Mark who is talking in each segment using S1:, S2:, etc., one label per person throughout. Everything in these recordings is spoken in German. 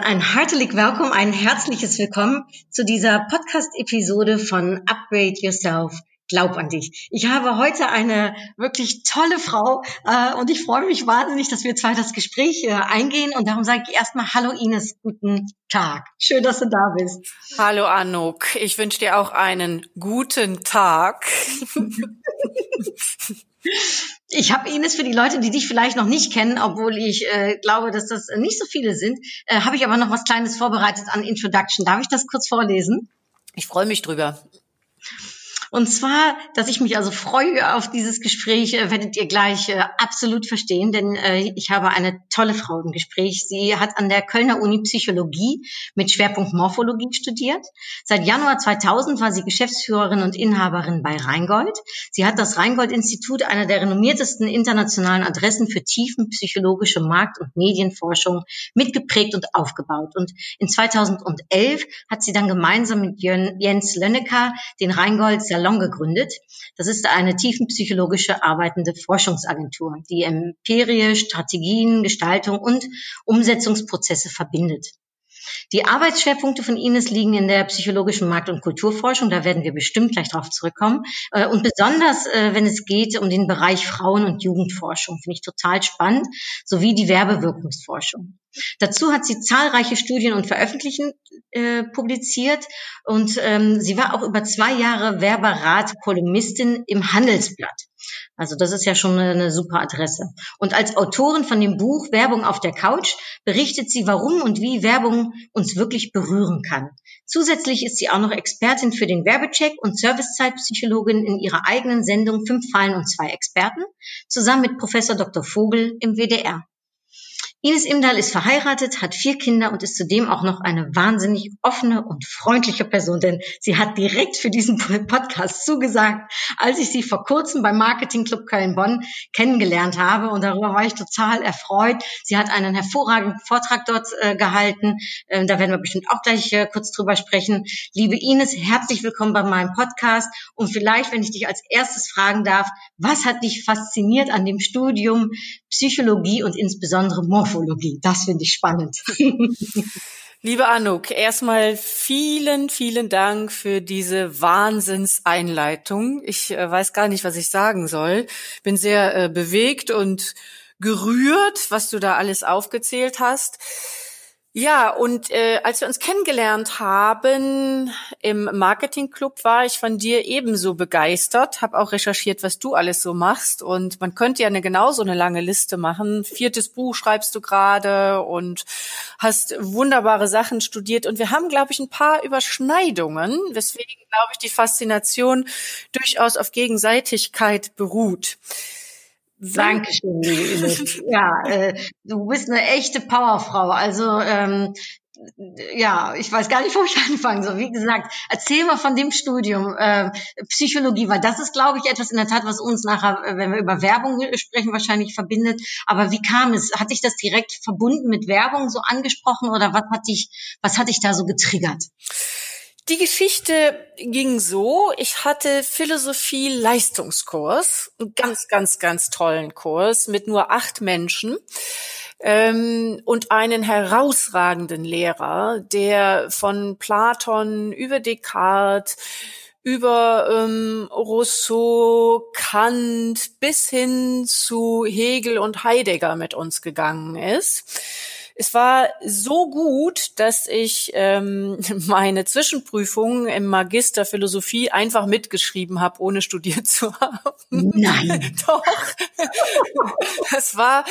S1: Dann ein herzlich Willkommen, ein herzliches Willkommen zu dieser Podcast-Episode von Upgrade Yourself. Glaub an dich. Ich habe heute eine wirklich tolle Frau äh, und ich freue mich wahnsinnig, dass wir zwei das Gespräch äh, eingehen und darum sage ich erstmal Hallo Ines, guten Tag. Schön, dass du da bist.
S2: Hallo Anouk, ich wünsche dir auch einen guten Tag.
S1: Ich habe Ines für die Leute, die dich vielleicht noch nicht kennen, obwohl ich äh, glaube, dass das nicht so viele sind, äh, habe ich aber noch was Kleines vorbereitet an Introduction. Darf ich das kurz vorlesen?
S2: Ich freue mich drüber.
S1: Und zwar, dass ich mich also freue auf dieses Gespräch, äh, werdet ihr gleich äh, absolut verstehen, denn äh, ich habe eine tolle Frau im Gespräch. Sie hat an der Kölner Uni Psychologie mit Schwerpunkt Morphologie studiert. Seit Januar 2000 war sie Geschäftsführerin und Inhaberin bei Rheingold. Sie hat das Rheingold-Institut, einer der renommiertesten internationalen Adressen für tiefenpsychologische Markt- und Medienforschung, mitgeprägt und aufgebaut. Und in 2011 hat sie dann gemeinsam mit Jens Lönnecker den Rheingold Salon gegründet. Das ist eine tiefenpsychologische arbeitende Forschungsagentur, die Empirie, Strategien, Gestaltung und Umsetzungsprozesse verbindet. Die Arbeitsschwerpunkte von Ines liegen in der psychologischen Markt- und Kulturforschung. Da werden wir bestimmt gleich drauf zurückkommen. Äh, und besonders, äh, wenn es geht um den Bereich Frauen- und Jugendforschung, finde ich total spannend, sowie die Werbewirkungsforschung. Dazu hat sie zahlreiche Studien und Veröffentlichungen äh, publiziert und ähm, sie war auch über zwei Jahre Werberat-Kolumnistin im Handelsblatt. Also das ist ja schon eine, eine super Adresse. Und als Autorin von dem Buch Werbung auf der Couch berichtet sie, warum und wie Werbung uns wirklich berühren kann. Zusätzlich ist sie auch noch Expertin für den Werbecheck und Servicezeitpsychologin in ihrer eigenen Sendung Fünf Fallen und zwei Experten, zusammen mit Professor Dr. Vogel im WDR. Ines Imdahl ist verheiratet, hat vier Kinder und ist zudem auch noch eine wahnsinnig offene und freundliche Person, denn sie hat direkt für diesen Podcast zugesagt, als ich sie vor kurzem beim Marketing Club Köln-Bonn kennengelernt habe und darüber war ich total erfreut. Sie hat einen hervorragenden Vortrag dort äh, gehalten, äh, da werden wir bestimmt auch gleich äh, kurz drüber sprechen. Liebe Ines, herzlich willkommen bei meinem Podcast und vielleicht, wenn ich dich als erstes fragen darf, was hat dich fasziniert an dem Studium Psychologie und insbesondere Morphologie. Das finde ich spannend.
S2: Liebe Anouk, erstmal vielen, vielen Dank für diese Wahnsinnseinleitung. Ich äh, weiß gar nicht, was ich sagen soll. Bin sehr äh, bewegt und gerührt, was du da alles aufgezählt hast. Ja, und äh, als wir uns kennengelernt haben im Marketingclub, war ich von dir ebenso begeistert, habe auch recherchiert, was du alles so machst. Und man könnte ja eine genauso eine lange Liste machen. Viertes Buch schreibst du gerade und hast wunderbare Sachen studiert. Und wir haben, glaube ich, ein paar Überschneidungen, weswegen, glaube ich, die Faszination durchaus auf Gegenseitigkeit beruht.
S1: Dankeschön, liebe Ines. Ja, äh, du bist eine echte Powerfrau. Also ähm, ja, ich weiß gar nicht, wo ich anfangen soll. Wie gesagt, erzähl mal von dem Studium äh, Psychologie, weil das ist, glaube ich, etwas in der Tat, was uns nachher, äh, wenn wir über Werbung sprechen, wahrscheinlich verbindet. Aber wie kam es? Hat dich das direkt verbunden mit Werbung so angesprochen oder was hat dich, was hat dich da so getriggert?
S2: Die Geschichte ging so, ich hatte Philosophie-Leistungskurs, einen ganz, ganz, ganz tollen Kurs mit nur acht Menschen ähm, und einen herausragenden Lehrer, der von Platon über Descartes über ähm, Rousseau, Kant bis hin zu Hegel und Heidegger mit uns gegangen ist. Es war so gut, dass ich ähm, meine Zwischenprüfung im Magister Philosophie einfach mitgeschrieben habe, ohne studiert zu haben.
S1: Nein.
S2: Doch. Das war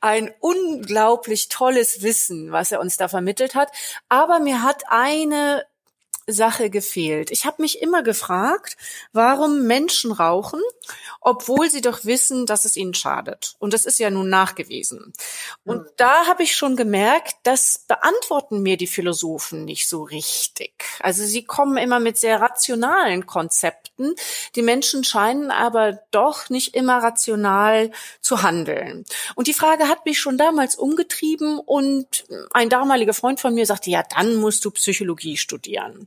S2: ein unglaublich tolles Wissen, was er uns da vermittelt hat. Aber mir hat eine Sache gefehlt. Ich habe mich immer gefragt, warum Menschen rauchen, obwohl sie doch wissen, dass es ihnen schadet. Und das ist ja nun nachgewiesen. Und mhm. da habe ich schon gemerkt, das beantworten mir die Philosophen nicht so richtig. Also sie kommen immer mit sehr rationalen Konzepten. Die Menschen scheinen aber doch nicht immer rational zu handeln. Und die Frage hat mich schon damals umgetrieben und ein damaliger Freund von mir sagte, ja, dann musst du Psychologie studieren.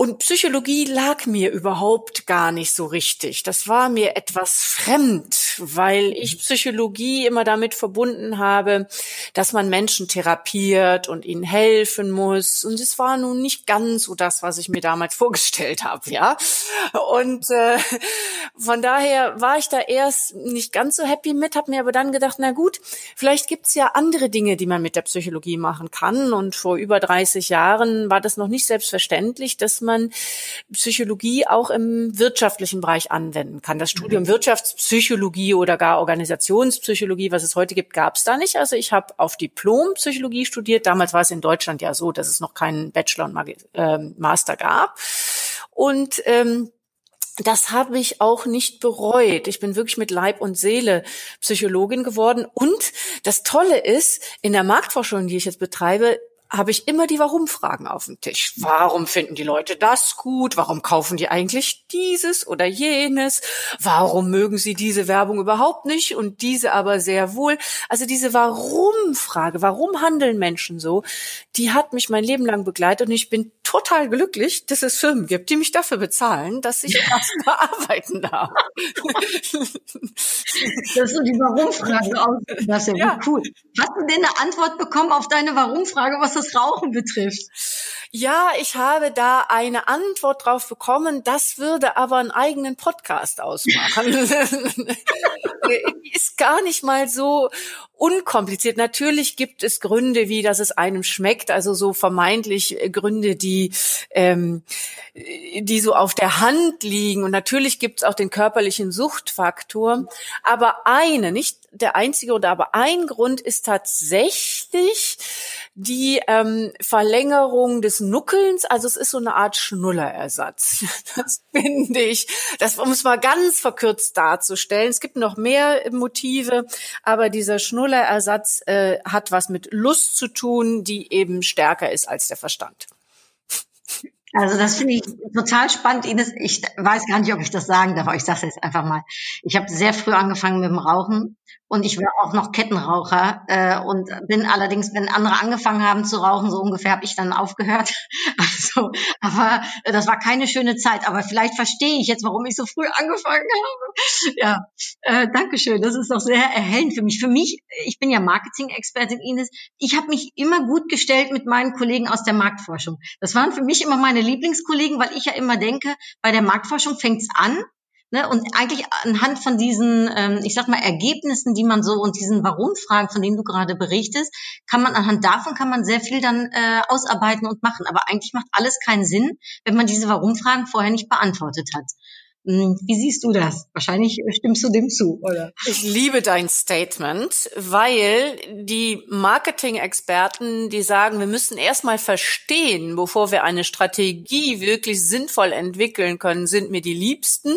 S2: Und Psychologie lag mir überhaupt gar nicht so richtig. Das war mir etwas fremd, weil ich Psychologie immer damit verbunden habe, dass man Menschen therapiert und ihnen helfen muss. Und es war nun nicht ganz so das, was ich mir damals vorgestellt habe, ja. Und äh, von daher war ich da erst nicht ganz so happy mit, habe mir aber dann gedacht, na gut, vielleicht gibt's ja andere Dinge, die man mit der Psychologie machen kann. Und vor über 30 Jahren war das noch nicht selbstverständlich, dass man Psychologie auch im wirtschaftlichen Bereich anwenden kann. Das Studium. Wirtschaftspsychologie oder gar Organisationspsychologie, was es heute gibt, gab es da nicht. Also ich habe auf Diplom Psychologie studiert. Damals war es in Deutschland ja so, dass es noch keinen Bachelor und Mag äh, Master gab. Und ähm, das habe ich auch nicht bereut. Ich bin wirklich mit Leib und Seele Psychologin geworden. Und das Tolle ist, in der Marktforschung, die ich jetzt betreibe, habe ich immer die Warum-Fragen auf dem Tisch. Warum finden die Leute das gut? Warum kaufen die eigentlich dieses oder jenes? Warum mögen sie diese Werbung überhaupt nicht und diese aber sehr wohl? Also diese Warum-Frage, warum handeln Menschen so, die hat mich mein Leben lang begleitet und ich bin total glücklich, dass es Firmen gibt, die mich dafür bezahlen, dass ich das bearbeiten darf.
S1: Dass du die Warum-Frage aus, das ist ja, ja. cool. Hast du denn eine Antwort bekommen auf deine Warum-Frage, was das Rauchen betrifft?
S2: Ja, ich habe da eine Antwort drauf bekommen. Das würde aber einen eigenen Podcast ausmachen. ist gar nicht mal so unkompliziert. Natürlich gibt es Gründe, wie dass es einem schmeckt, also so vermeintlich Gründe, die ähm, die so auf der Hand liegen. Und natürlich gibt es auch den körperlichen Suchtfaktor. Aber eine, nicht der einzige oder aber ein Grund ist tatsächlich die ähm, Verlängerung des Nuckelns. Also es ist so eine Art Schnullerersatz. Das finde ich, das um es mal ganz verkürzt darzustellen. Es gibt noch mehr Motive, aber dieser Schnullerersatz äh, hat was mit Lust zu tun, die eben stärker ist als der Verstand.
S1: Also das finde ich total spannend, Ines. Ich weiß gar nicht, ob ich das sagen darf, aber ich sage es jetzt einfach mal. Ich habe sehr früh angefangen mit dem Rauchen und ich war auch noch Kettenraucher äh, und bin allerdings, wenn andere angefangen haben zu rauchen, so ungefähr habe ich dann aufgehört. Also, aber äh, das war keine schöne Zeit. Aber vielleicht verstehe ich jetzt, warum ich so früh angefangen habe. Ja, äh, Dankeschön. Das ist doch sehr erhellend für mich. Für mich, ich bin ja Marketing-Expertin Ines. Ich habe mich immer gut gestellt mit meinen Kollegen aus der Marktforschung. Das waren für mich immer meine Lieblingskollegen, weil ich ja immer denke, bei der Marktforschung fängt's an Ne, und eigentlich anhand von diesen, ähm, ich sag mal, Ergebnissen, die man so und diesen Warum-Fragen, von denen du gerade berichtest, kann man anhand davon kann man sehr viel dann äh, ausarbeiten und machen. Aber eigentlich macht alles keinen Sinn, wenn man diese Warum-Fragen vorher nicht beantwortet hat. Hm, wie siehst du das? Wahrscheinlich stimmst du dem zu, oder?
S2: Ich liebe dein Statement, weil die Marketing-Experten, die sagen, wir müssen erstmal verstehen, bevor wir eine Strategie wirklich sinnvoll entwickeln können, sind mir die liebsten.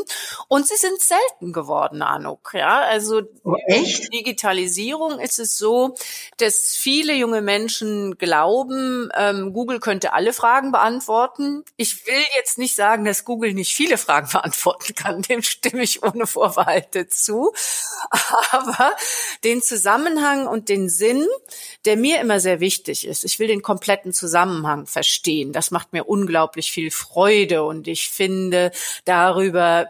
S2: Und sie sind selten geworden, Anuk. Ja, also
S1: oh, echt?
S2: Digitalisierung ist es so, dass viele junge Menschen glauben, ähm, Google könnte alle Fragen beantworten. Ich will jetzt nicht sagen, dass Google nicht viele Fragen beantwortet beantworten kann, dem stimme ich ohne Vorbehalte zu. Aber den Zusammenhang und den Sinn, der mir immer sehr wichtig ist, ich will den kompletten Zusammenhang verstehen. Das macht mir unglaublich viel Freude und ich finde darüber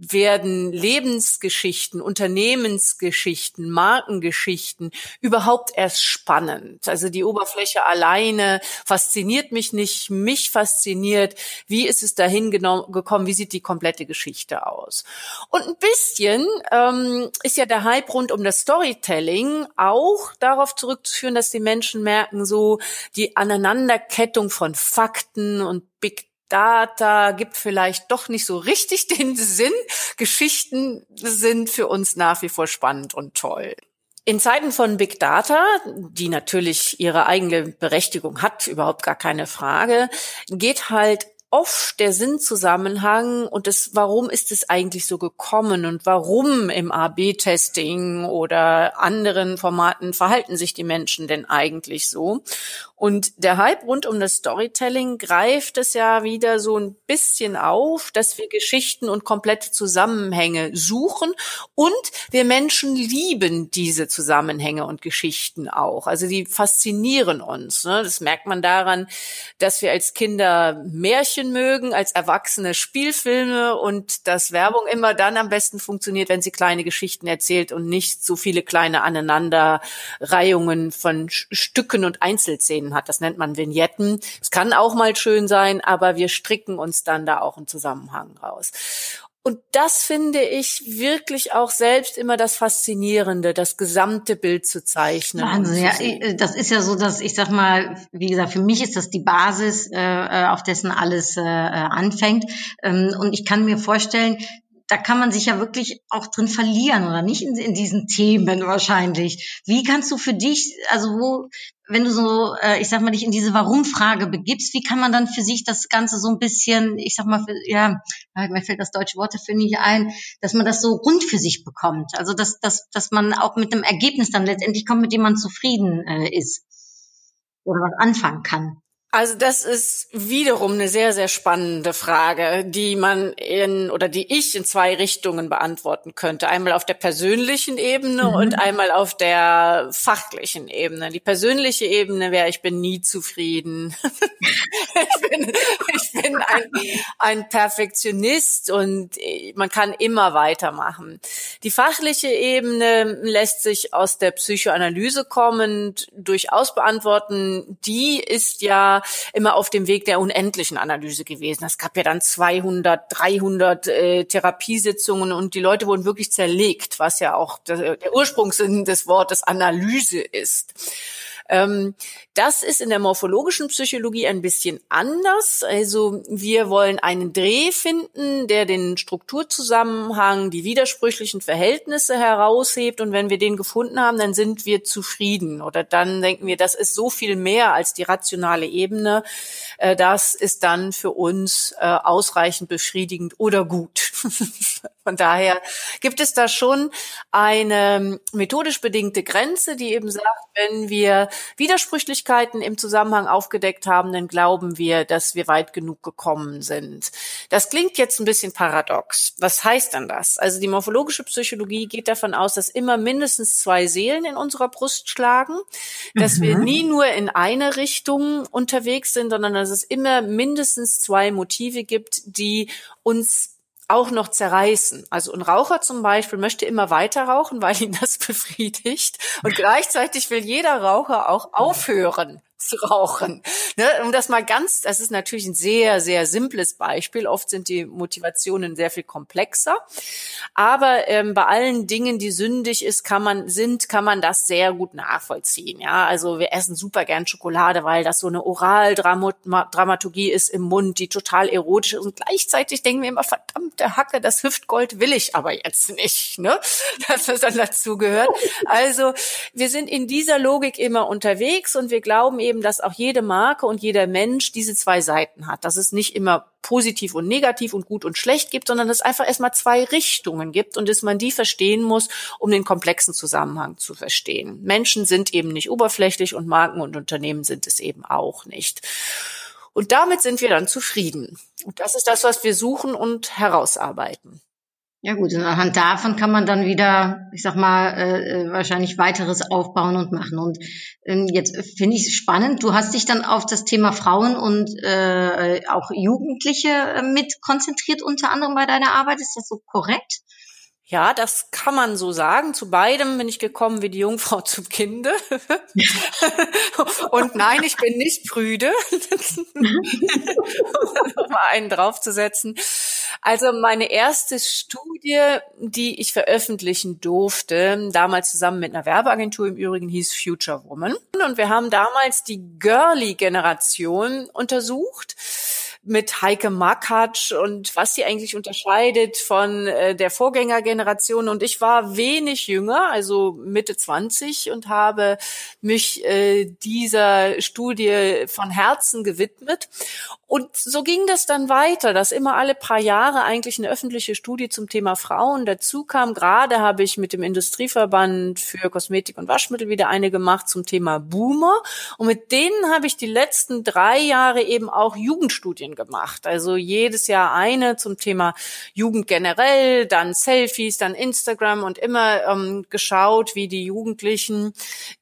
S2: werden Lebensgeschichten, Unternehmensgeschichten, Markengeschichten überhaupt erst spannend. Also die Oberfläche alleine fasziniert mich nicht. Mich fasziniert, wie ist es dahin gekommen, wie sieht die komplette Geschichte aus. Und ein bisschen ähm, ist ja der Hype rund um das Storytelling auch darauf zurückzuführen, dass die Menschen merken, so die Aneinanderkettung von Fakten und Big Data gibt vielleicht doch nicht so richtig den Sinn. Geschichten sind für uns nach wie vor spannend und toll. In Zeiten von Big Data, die natürlich ihre eigene Berechtigung hat, überhaupt gar keine Frage, geht halt oft der Sinnzusammenhang und das, warum ist es eigentlich so gekommen und warum im AB-Testing oder anderen Formaten verhalten sich die Menschen denn eigentlich so? Und der Hype rund um das Storytelling greift es ja wieder so ein bisschen auf, dass wir Geschichten und komplette Zusammenhänge suchen und wir Menschen lieben diese Zusammenhänge und Geschichten auch. Also die faszinieren uns. Ne? Das merkt man daran, dass wir als Kinder Märchen mögen, als Erwachsene Spielfilme und dass Werbung immer dann am besten funktioniert, wenn sie kleine Geschichten erzählt und nicht so viele kleine Aneinanderreihungen von Stücken und Einzelszenen Vignetten hat. Das nennt man Vignetten. Es kann auch mal schön sein, aber wir stricken uns dann da auch einen Zusammenhang raus. Und das finde ich wirklich auch selbst immer das Faszinierende, das gesamte Bild zu zeichnen.
S1: Wahnsinn, ja, äh, das ist ja so, dass ich sag mal, wie gesagt, für mich ist das die Basis, äh, äh auf dessen alles äh, anfängt. Ähm, und ich kann mir vorstellen, da kann man sich ja wirklich auch drin verlieren oder nicht in, in, diesen Themen wahrscheinlich. Wie kannst du für dich, also wo, wenn du so, äh, ich sag mal, dich in diese Warum-Frage begibst, wie kann man dann für sich das Ganze so ein bisschen, ich sag mal, für, ja, mir fällt das deutsche Wort dafür nicht ein, dass man das so rund für sich bekommt. Also dass, dass, dass man auch mit einem Ergebnis dann letztendlich kommt, mit dem man zufrieden äh, ist oder was anfangen kann.
S2: Also das ist wiederum eine sehr, sehr spannende Frage, die man in oder die ich in zwei Richtungen beantworten könnte. Einmal auf der persönlichen Ebene mhm. und einmal auf der fachlichen Ebene. Die persönliche Ebene wäre, ich bin nie zufrieden. ich bin, ich bin ein, ein Perfektionist und man kann immer weitermachen. Die fachliche Ebene lässt sich aus der Psychoanalyse kommend durchaus beantworten. Die ist ja immer auf dem Weg der unendlichen Analyse gewesen. Es gab ja dann 200, 300 äh, Therapiesitzungen und die Leute wurden wirklich zerlegt, was ja auch der, der Ursprungssinn des Wortes Analyse ist. Ähm, das ist in der morphologischen Psychologie ein bisschen anders. Also wir wollen einen Dreh finden, der den Strukturzusammenhang, die widersprüchlichen Verhältnisse heraushebt. Und wenn wir den gefunden haben, dann sind wir zufrieden. Oder dann denken wir, das ist so viel mehr als die rationale Ebene. Äh, das ist dann für uns äh, ausreichend befriedigend oder gut. Von daher gibt es da schon eine methodisch bedingte Grenze, die eben sagt, wenn wir Widersprüchlichkeiten im Zusammenhang aufgedeckt haben, dann glauben wir, dass wir weit genug gekommen sind. Das klingt jetzt ein bisschen paradox. Was heißt denn das? Also die morphologische Psychologie geht davon aus, dass immer mindestens zwei Seelen in unserer Brust schlagen, dass mhm. wir nie nur in eine Richtung unterwegs sind, sondern dass es immer mindestens zwei Motive gibt, die uns auch noch zerreißen. Also ein Raucher zum Beispiel möchte immer weiter rauchen, weil ihn das befriedigt. Und gleichzeitig will jeder Raucher auch aufhören zu rauchen. Ne? Um das mal ganz, das ist natürlich ein sehr, sehr simples Beispiel. Oft sind die Motivationen sehr viel komplexer. Aber ähm, bei allen Dingen, die sündig ist, kann man, sind, kann man das sehr gut nachvollziehen. Ja, also wir essen super gern Schokolade, weil das so eine Oraldramaturgie ist im Mund, die total erotisch ist. Und gleichzeitig denken wir immer, verdammte Hacke, das Hüftgold will ich aber jetzt nicht, ne? Dass das dann dazu gehört. Also wir sind in dieser Logik immer unterwegs und wir glauben eben, dass auch jede Marke und jeder Mensch diese zwei Seiten hat. Dass es nicht immer positiv und negativ und gut und schlecht gibt, sondern dass es einfach erstmal zwei Richtungen gibt und dass man die verstehen muss, um den komplexen Zusammenhang zu verstehen. Menschen sind eben nicht oberflächlich und Marken und Unternehmen sind es eben auch nicht. Und damit sind wir dann zufrieden. Und das ist das, was wir suchen und herausarbeiten.
S1: Ja gut, und anhand davon kann man dann wieder, ich sag mal, äh, äh wahrscheinlich weiteres aufbauen und machen. Und ähm, jetzt finde ich es spannend, du hast dich dann auf das Thema Frauen und äh, auch Jugendliche äh, mit konzentriert, unter anderem bei deiner Arbeit. Ist das so korrekt?
S2: Ja, das kann man so sagen. Zu beidem bin ich gekommen wie die Jungfrau zum Kinde. Und nein, ich bin nicht prüde. um mal einen draufzusetzen. Also meine erste Studie, die ich veröffentlichen durfte, damals zusammen mit einer Werbeagentur im Übrigen hieß Future Woman. Und wir haben damals die Girly-Generation untersucht mit Heike Makatsch und was sie eigentlich unterscheidet von äh, der Vorgängergeneration. Und ich war wenig jünger, also Mitte 20 und habe mich äh, dieser Studie von Herzen gewidmet. Und so ging das dann weiter, dass immer alle paar Jahre eigentlich eine öffentliche Studie zum Thema Frauen dazu kam. Gerade habe ich mit dem Industrieverband für Kosmetik und Waschmittel wieder eine gemacht zum Thema Boomer. Und mit denen habe ich die letzten drei Jahre eben auch Jugendstudien gemacht. Also jedes Jahr eine zum Thema Jugend generell, dann Selfies, dann Instagram und immer ähm, geschaut, wie die Jugendlichen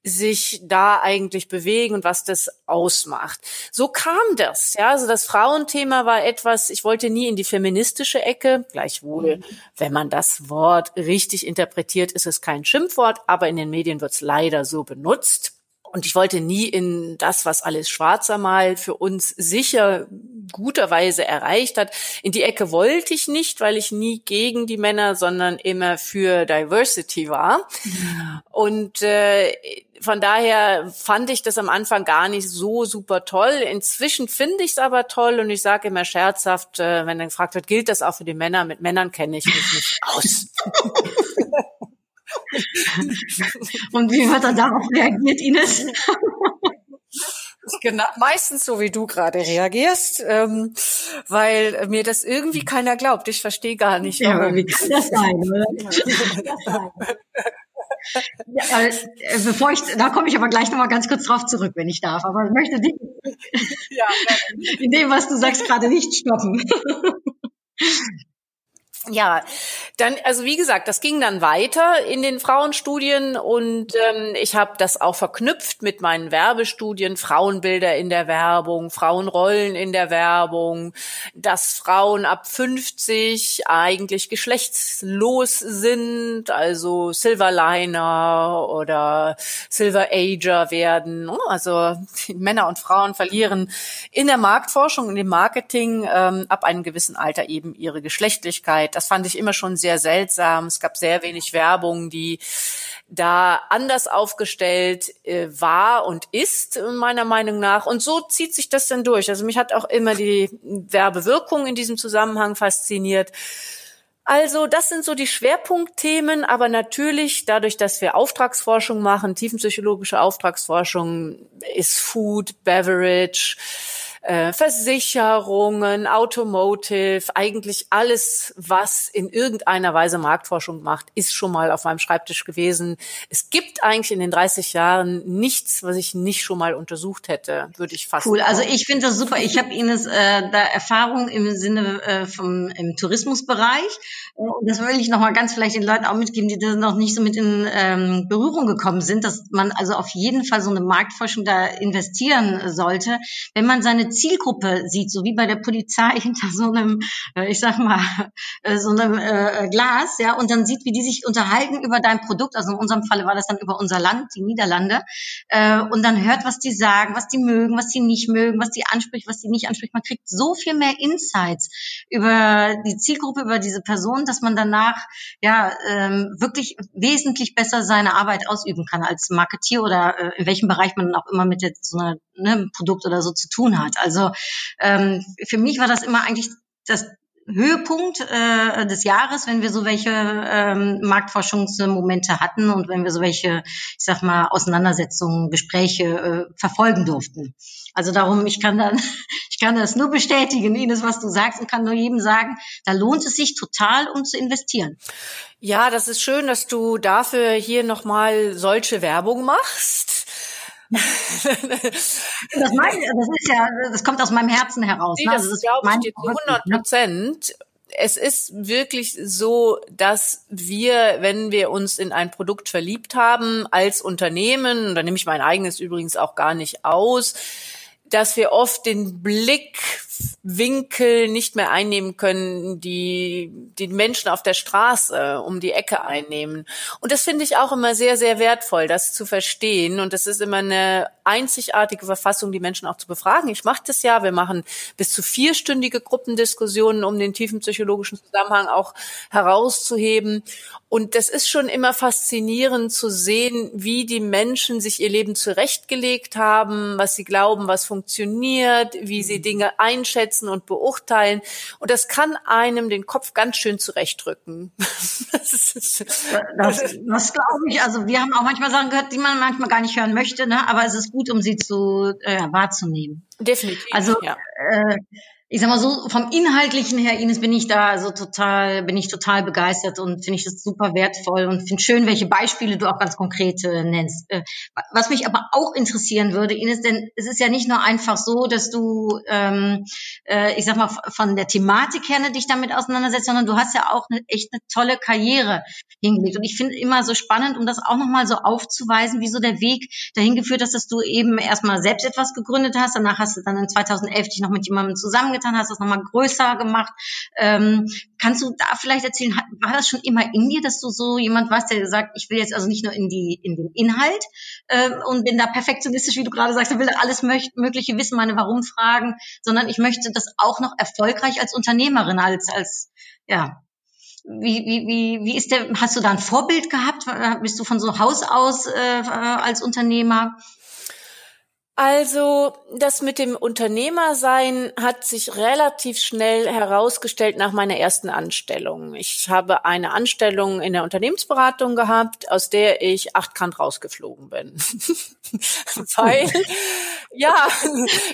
S2: sich da eigentlich bewegen und was das ausmacht. So kam das. Ja, also das Frauenthema war etwas, ich wollte nie in die feministische Ecke, gleichwohl, wenn man das Wort richtig interpretiert, ist es kein Schimpfwort, aber in den Medien wird es leider so benutzt. Und ich wollte nie in das, was alles Schwarzer mal für uns sicher guterweise erreicht hat. In die Ecke wollte ich nicht, weil ich nie gegen die Männer, sondern immer für Diversity war. Und äh, von daher fand ich das am Anfang gar nicht so super toll. Inzwischen finde ich es aber toll und ich sage immer scherzhaft, äh, wenn dann gefragt wird, gilt das auch für die Männer? Mit Männern kenne ich mich nicht aus.
S1: Und wie wird er darauf reagiert, Ines?
S2: Genau, meistens so wie du gerade reagierst, ähm, weil mir das irgendwie keiner glaubt. Ich verstehe gar nicht,
S1: Ja, aber
S2: warum.
S1: wie kann das sein, oder? Ja, äh, bevor ich, da komme ich aber gleich nochmal ganz kurz drauf zurück, wenn ich darf. Aber ich möchte dich
S2: Ja,
S1: in dem, was du sagst, gerade nicht stoppen.
S2: Ja, dann, also wie gesagt, das ging dann weiter in den Frauenstudien und ähm, ich habe das auch verknüpft mit meinen Werbestudien, Frauenbilder in der Werbung, Frauenrollen in der Werbung, dass Frauen ab 50 eigentlich geschlechtslos sind, also Silverliner oder Silver Ager werden. Also Männer und Frauen verlieren in der Marktforschung und im Marketing ähm, ab einem gewissen Alter eben ihre Geschlechtlichkeit. Das fand ich immer schon sehr seltsam. Es gab sehr wenig Werbung, die da anders aufgestellt äh, war und ist, meiner Meinung nach. Und so zieht sich das dann durch. Also mich hat auch immer die Werbewirkung in diesem Zusammenhang fasziniert. Also das sind so die Schwerpunktthemen, aber natürlich dadurch, dass wir Auftragsforschung machen, tiefenpsychologische Auftragsforschung ist Food, Beverage, äh, Versicherungen, Automotive, eigentlich alles, was in irgendeiner Weise Marktforschung macht, ist schon mal auf meinem Schreibtisch gewesen. Es gibt eigentlich in den 30 Jahren nichts, was ich nicht schon mal untersucht hätte, würde ich fast
S1: Cool, also ich finde das super. Ich habe Ines äh, da Erfahrung im Sinne äh, vom im Tourismusbereich. Äh, Und das will ich nochmal ganz vielleicht den Leuten auch mitgeben, die da noch nicht so mit in ähm, Berührung gekommen sind, dass man also auf jeden Fall so eine Marktforschung da investieren sollte, wenn man seine Zielgruppe sieht, so wie bei der Polizei hinter so einem, äh, ich sag mal, äh, so einem äh, Glas, ja, und dann sieht, wie die sich unterhalten über dein Produkt. Also in unserem Falle war das dann über unser Land, die Niederlande, und dann hört, was die sagen, was die mögen, was die nicht mögen, was die anspricht, was die nicht anspricht. Man kriegt so viel mehr Insights über die Zielgruppe, über diese Person, dass man danach ja ähm, wirklich wesentlich besser seine Arbeit ausüben kann als Marketier oder in welchem Bereich man auch immer mit so einem ne, Produkt oder so zu tun hat. Also ähm, für mich war das immer eigentlich das Höhepunkt äh, des Jahres, wenn wir so welche ähm, Marktforschungsmomente hatten und wenn wir so welche, ich sag mal, Auseinandersetzungen, Gespräche äh, verfolgen durften. Also darum, ich kann dann, ich kann das nur bestätigen, Ines, was du sagst und kann nur jedem sagen, da lohnt es sich total, um zu investieren.
S2: Ja, das ist schön, dass du dafür hier nochmal solche Werbung machst.
S1: Das, meine, das ist ja, das kommt aus meinem Herzen heraus.
S2: Nee,
S1: ne?
S2: das
S1: Also das
S2: glaube ich dir zu
S1: wirklich,
S2: 100
S1: ne?
S2: Prozent. Es ist wirklich so, dass wir, wenn wir uns in ein Produkt verliebt haben, als Unternehmen, da nehme ich mein eigenes übrigens auch gar nicht aus, dass wir oft den Blickwinkel nicht mehr einnehmen können, die die Menschen auf der Straße um die Ecke einnehmen. Und das finde ich auch immer sehr, sehr wertvoll, das zu verstehen. Und das ist immer eine einzigartige Verfassung, die Menschen auch zu befragen. Ich mache das ja. Wir machen bis zu vierstündige Gruppendiskussionen, um den tiefen psychologischen Zusammenhang auch herauszuheben. Und das ist schon immer faszinierend zu sehen, wie die Menschen sich ihr Leben zurechtgelegt haben, was sie glauben, was funktioniert, wie sie Dinge einschätzen einschätzen und beurteilen. Und das kann einem den Kopf ganz schön zurechtrücken.
S1: das, das, das glaube ich. Also wir haben auch manchmal Sachen gehört, die man manchmal gar nicht hören möchte, ne? aber es ist gut, um sie zu äh, wahrzunehmen.
S2: Definitiv.
S1: Also ja. äh, ich sag mal so, vom Inhaltlichen her, Ines, bin ich da also total, bin ich total begeistert und finde ich das super wertvoll und finde schön, welche Beispiele du auch ganz konkret äh, nennst. Äh, was mich aber auch interessieren würde, Ines, denn es ist ja nicht nur einfach so, dass du, ähm, äh, ich sag mal, von der Thematik her ne, dich damit auseinandersetzt, sondern du hast ja auch eine, echt eine tolle Karriere hingelegt. Und ich finde immer so spannend, um das auch nochmal so aufzuweisen, wie so der Weg dahin geführt hast, dass du eben erstmal selbst etwas gegründet hast, danach hast du dann in 2011 dich noch mit jemandem zusammen getan, hast das nochmal größer gemacht. Ähm, kannst du da vielleicht erzählen, war das schon immer in dir, dass du so jemand warst, der sagt, ich will jetzt also nicht nur in die in den Inhalt äh, und bin da perfektionistisch, wie du gerade sagst, ich will alles Mögliche wissen, meine Warum-Fragen, sondern ich möchte das auch noch erfolgreich als Unternehmerin, als als ja wie, wie, wie, wie ist der, hast du da ein Vorbild gehabt? Bist du von so Haus aus äh, als Unternehmer?
S2: Also das mit dem Unternehmersein hat sich relativ schnell herausgestellt nach meiner ersten Anstellung. Ich habe eine Anstellung in der Unternehmensberatung gehabt, aus der ich achtkant rausgeflogen bin. Weil, ja,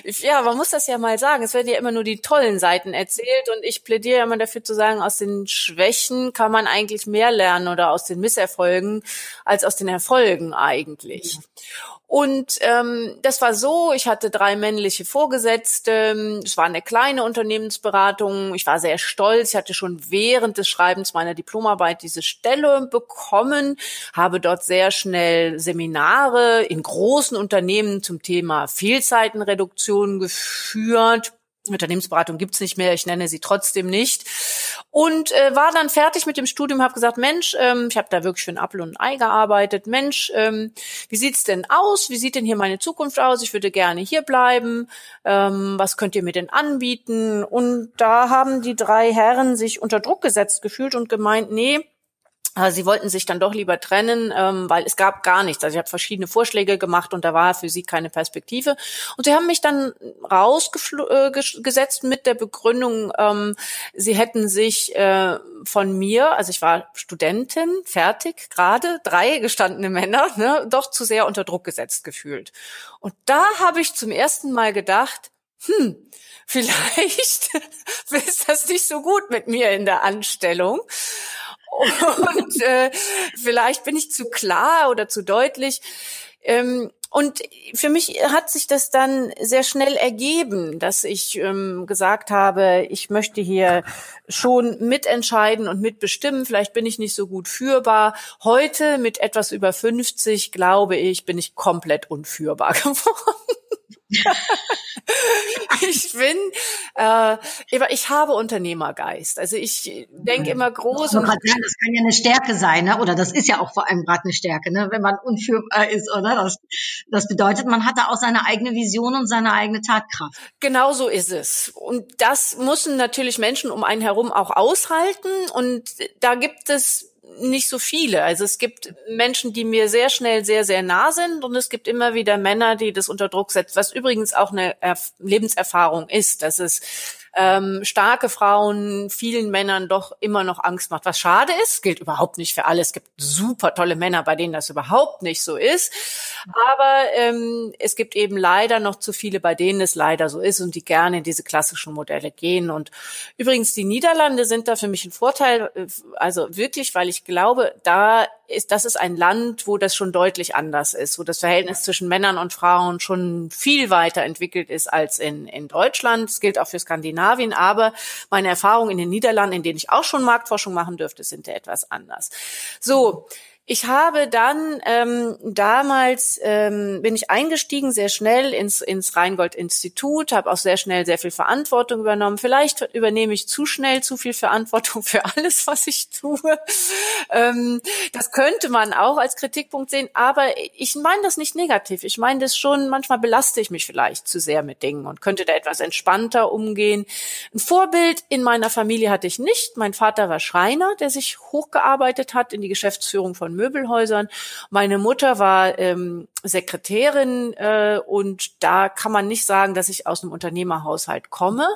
S2: ja, man muss das ja mal sagen. Es werden ja immer nur die tollen Seiten erzählt und ich plädiere ja immer dafür zu sagen, aus den Schwächen kann man eigentlich mehr lernen oder aus den Misserfolgen als aus den Erfolgen eigentlich. Und ähm, das war so, ich hatte drei männliche Vorgesetzte, es war eine kleine Unternehmensberatung, ich war sehr stolz, ich hatte schon während des Schreibens meiner Diplomarbeit diese Stelle bekommen, habe dort sehr schnell Seminare in großen Unternehmen zum Thema Fehlzeitenreduktion geführt Unternehmensberatung gibt's nicht mehr, ich nenne sie trotzdem nicht. Und äh, war dann fertig mit dem Studium, habe gesagt, Mensch, ähm, ich habe da wirklich für ein Apfel und ein Ei gearbeitet. Mensch, ähm, wie sieht's denn aus? Wie sieht denn hier meine Zukunft aus? Ich würde gerne hier bleiben. Ähm, was könnt ihr mir denn anbieten? Und da haben die drei Herren sich unter Druck gesetzt gefühlt und gemeint, nee, Sie wollten sich dann doch lieber trennen, ähm, weil es gab gar nichts. Also ich habe verschiedene Vorschläge gemacht und da war für sie keine Perspektive. Und sie haben mich dann rausgesetzt äh, mit der Begründung, ähm, sie hätten sich äh, von mir, also ich war Studentin, fertig, gerade, drei gestandene Männer, ne, doch zu sehr unter Druck gesetzt gefühlt. Und da habe ich zum ersten Mal gedacht, hm, vielleicht ist das nicht so gut mit mir in der Anstellung. Und äh, vielleicht bin ich zu klar oder zu deutlich. Ähm, und für mich hat sich das dann sehr schnell ergeben, dass ich ähm, gesagt habe, ich möchte hier schon mitentscheiden und mitbestimmen. Vielleicht bin ich nicht so gut führbar. Heute mit etwas über 50, glaube ich, bin ich komplett unführbar geworden. ich bin, äh, ich habe Unternehmergeist. Also ich denke immer groß.
S1: Und das kann ja eine Stärke sein, ne? oder das ist ja auch vor allem gerade eine Stärke, ne? wenn man unführbar ist, oder? Das, das bedeutet, man hat da auch seine eigene Vision und seine eigene Tatkraft.
S2: Genau so ist es. Und das müssen natürlich Menschen um einen herum auch aushalten. Und da gibt es nicht so viele. Also es gibt Menschen, die mir sehr schnell sehr, sehr nah sind und es gibt immer wieder Männer, die das unter Druck setzen, was übrigens auch eine Lebenserfahrung ist, dass es ähm, starke Frauen vielen Männern doch immer noch Angst macht. Was schade ist, gilt überhaupt nicht für alle. Es gibt super tolle Männer, bei denen das überhaupt nicht so ist. Aber ähm, es gibt eben leider noch zu viele, bei denen es leider so ist und die gerne in diese klassischen Modelle gehen. Und übrigens, die Niederlande sind da für mich ein Vorteil, äh, also wirklich, weil ich glaube, da ist, das ist ein Land, wo das schon deutlich anders ist, wo das Verhältnis zwischen Männern und Frauen schon viel weiter entwickelt ist als in, in Deutschland. Das gilt auch für Skandinavien, aber meine Erfahrungen in den Niederlanden, in denen ich auch schon Marktforschung machen dürfte, sind ja etwas anders. So. Ich habe dann ähm, damals ähm, bin ich eingestiegen sehr schnell ins ins Rheingold Institut, habe auch sehr schnell sehr viel Verantwortung übernommen. Vielleicht übernehme ich zu schnell zu viel Verantwortung für alles, was ich tue. Ähm, das könnte man auch als Kritikpunkt sehen, aber ich meine das nicht negativ. Ich meine das schon. Manchmal belaste ich mich vielleicht zu sehr mit Dingen und könnte da etwas entspannter umgehen. Ein Vorbild in meiner Familie hatte ich nicht. Mein Vater war Schreiner, der sich hochgearbeitet hat in die Geschäftsführung von von Möbelhäusern. Meine Mutter war ähm, Sekretärin äh, und da kann man nicht sagen, dass ich aus einem Unternehmerhaushalt komme.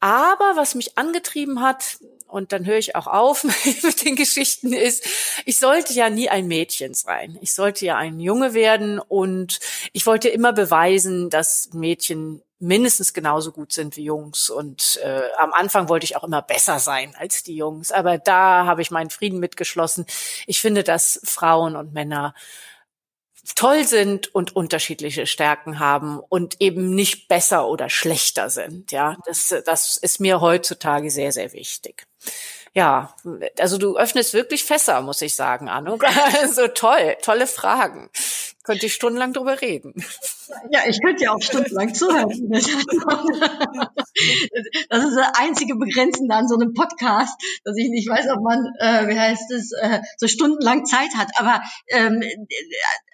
S2: Aber was mich angetrieben hat, und dann höre ich auch auf mit den Geschichten, ist, ich sollte ja nie ein Mädchen sein. Ich sollte ja ein Junge werden und ich wollte immer beweisen, dass Mädchen mindestens genauso gut sind wie Jungs. Und äh, am Anfang wollte ich auch immer besser sein als die Jungs. Aber da habe ich meinen Frieden mitgeschlossen. Ich finde, dass Frauen und Männer toll sind und unterschiedliche Stärken haben und eben nicht besser oder schlechter sind. Ja, das, das ist mir heutzutage sehr, sehr wichtig. Ja, also du öffnest wirklich Fässer, muss ich sagen, Anuk. Also toll, tolle Fragen. Könnte ich stundenlang drüber reden.
S1: Ja, ich könnte ja auch stundenlang zuhören. Das ist das einzige Begrenzende an so einem Podcast, dass ich nicht weiß, ob man, äh, wie heißt es, äh, so stundenlang Zeit hat. Aber ähm,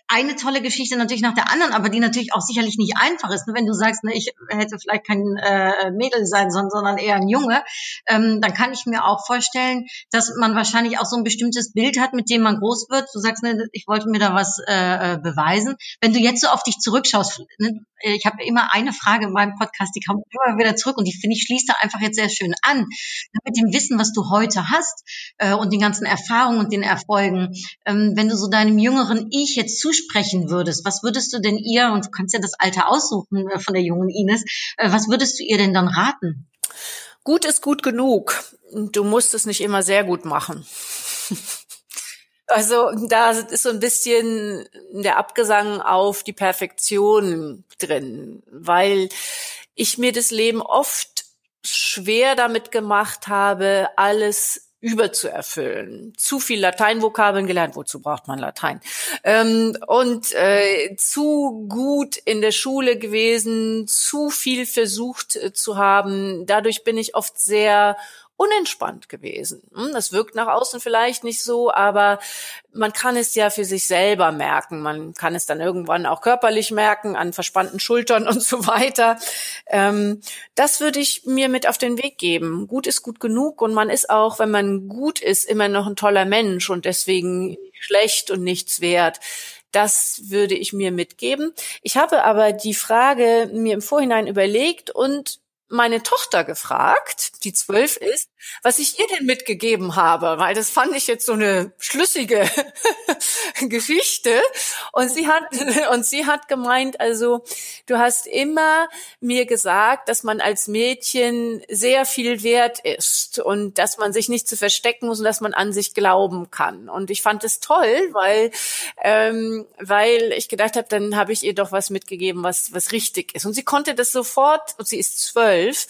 S1: eine tolle Geschichte natürlich nach der anderen, aber die natürlich auch sicherlich nicht einfach ist. Wenn du sagst, ne, ich hätte vielleicht kein äh, Mädel sein sollen, sondern eher ein Junge, ähm, dann kann ich mir auch vorstellen, dass man wahrscheinlich auch so ein bestimmtes Bild hat, mit dem man groß wird. Du sagst, ne, ich wollte mir da was äh, äh beweisen. Wenn du jetzt so auf dich zurückschaust, ne, ich habe immer eine Frage in meinem Podcast, die kommt immer wieder zurück und die finde ich schließt da einfach jetzt sehr schön an. Mit dem Wissen, was du heute hast äh, und den ganzen Erfahrungen und den Erfolgen, ähm, wenn du so deinem jüngeren Ich jetzt zusprechen würdest, was würdest du denn ihr, und du kannst ja das Alter aussuchen äh, von der jungen Ines, äh, was würdest du ihr denn dann raten?
S2: Gut ist gut genug. Du musst es nicht immer sehr gut machen. Also da ist so ein bisschen der Abgesang auf die Perfektion drin, weil ich mir das Leben oft schwer damit gemacht habe, alles überzuerfüllen. Zu viel Lateinvokabeln gelernt, wozu braucht man Latein? Ähm, und äh, zu gut in der Schule gewesen, zu viel versucht äh, zu haben. Dadurch bin ich oft sehr unentspannt gewesen. Hm, das wirkt nach außen vielleicht nicht so, aber man kann es ja für sich selber merken. Man kann es dann irgendwann auch körperlich merken, an verspannten Schultern und so weiter. Ähm, das würde ich mir mit auf den Weg geben. Gut ist gut genug und man ist auch, wenn man gut ist, immer noch ein toller Mensch und deswegen schlecht und nichts wert. Das würde ich mir mitgeben. Ich habe aber die Frage mir im Vorhinein überlegt und meine Tochter gefragt, die zwölf ist, was ich ihr denn mitgegeben habe, weil das fand ich jetzt so eine schlüssige Geschichte. Und sie hat, und sie hat gemeint, also, du hast immer mir gesagt, dass man als Mädchen sehr viel wert ist und dass man sich nicht zu verstecken muss und dass man an sich glauben kann. Und ich fand es toll, weil, ähm, weil ich gedacht habe, dann habe ich ihr doch was mitgegeben, was, was richtig ist. Und sie konnte das sofort, und sie ist zwölf, zwölf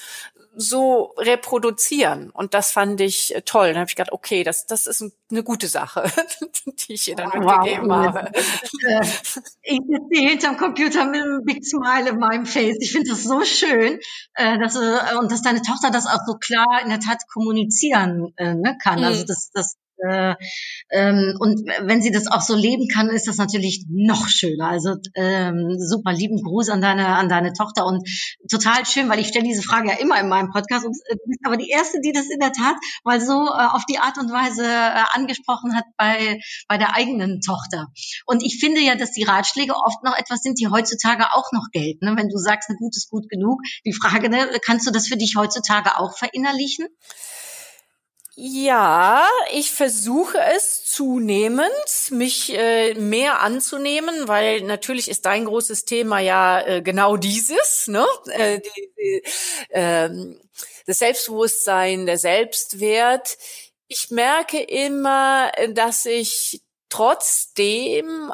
S2: so reproduzieren. Und das fand ich äh, toll. Dann habe ich gedacht, okay, das, das ist eine gute Sache, die ich ihr dann wow. mitgegeben habe.
S1: Äh, ich sitze hier hinterm Computer mit einem Big Smile in meinem Face. Ich finde das so schön, äh, dass, und dass deine Tochter das auch so klar in der Tat kommunizieren ne, kann. Also mhm. das, das äh, ähm, und wenn sie das auch so leben kann, ist das natürlich noch schöner. Also ähm, super lieben Gruß an deine an deine Tochter und total schön, weil ich stelle diese Frage ja immer in meinem Podcast und äh, aber die erste, die das in der Tat mal so äh, auf die Art und Weise äh, angesprochen hat bei bei der eigenen Tochter. Und ich finde ja, dass die Ratschläge oft noch etwas sind, die heutzutage auch noch gelten. Ne? Wenn du sagst, ein gut ist gut genug, die Frage, ne, kannst du das für dich heutzutage auch verinnerlichen?
S2: Ja, ich versuche es zunehmend, mich äh, mehr anzunehmen, weil natürlich ist dein großes Thema ja äh, genau dieses, ne? Äh, die, die, äh, das Selbstbewusstsein, der Selbstwert. Ich merke immer, dass ich trotzdem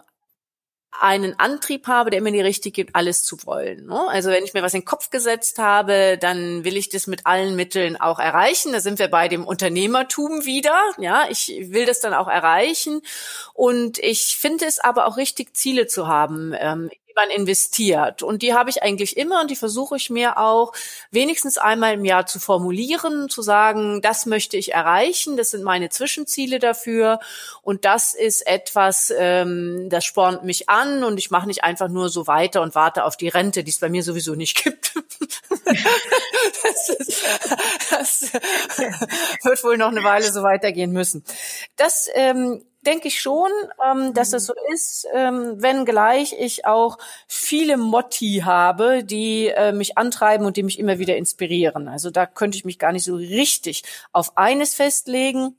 S2: einen Antrieb habe, der mir die Richtung gibt, alles zu wollen. Ne? Also wenn ich mir was in den Kopf gesetzt habe, dann will ich das mit allen Mitteln auch erreichen. Da sind wir bei dem Unternehmertum wieder. Ja, ich will das dann auch erreichen. Und ich finde es aber auch richtig, Ziele zu haben. Ähm, die man investiert. Und die habe ich eigentlich immer und die versuche ich mir auch wenigstens einmal im Jahr zu formulieren, zu sagen, das möchte ich erreichen, das sind meine Zwischenziele dafür und das ist etwas, ähm, das spornt mich an und ich mache nicht einfach nur so weiter und warte auf die Rente, die es bei mir sowieso nicht gibt. das, ist, das wird wohl noch eine Weile so weitergehen müssen. Das ähm, denke ich schon, ähm, dass das so ist, ähm, wenngleich ich auch viele Motti habe, die äh, mich antreiben und die mich immer wieder inspirieren. Also da könnte ich mich gar nicht so richtig auf eines festlegen.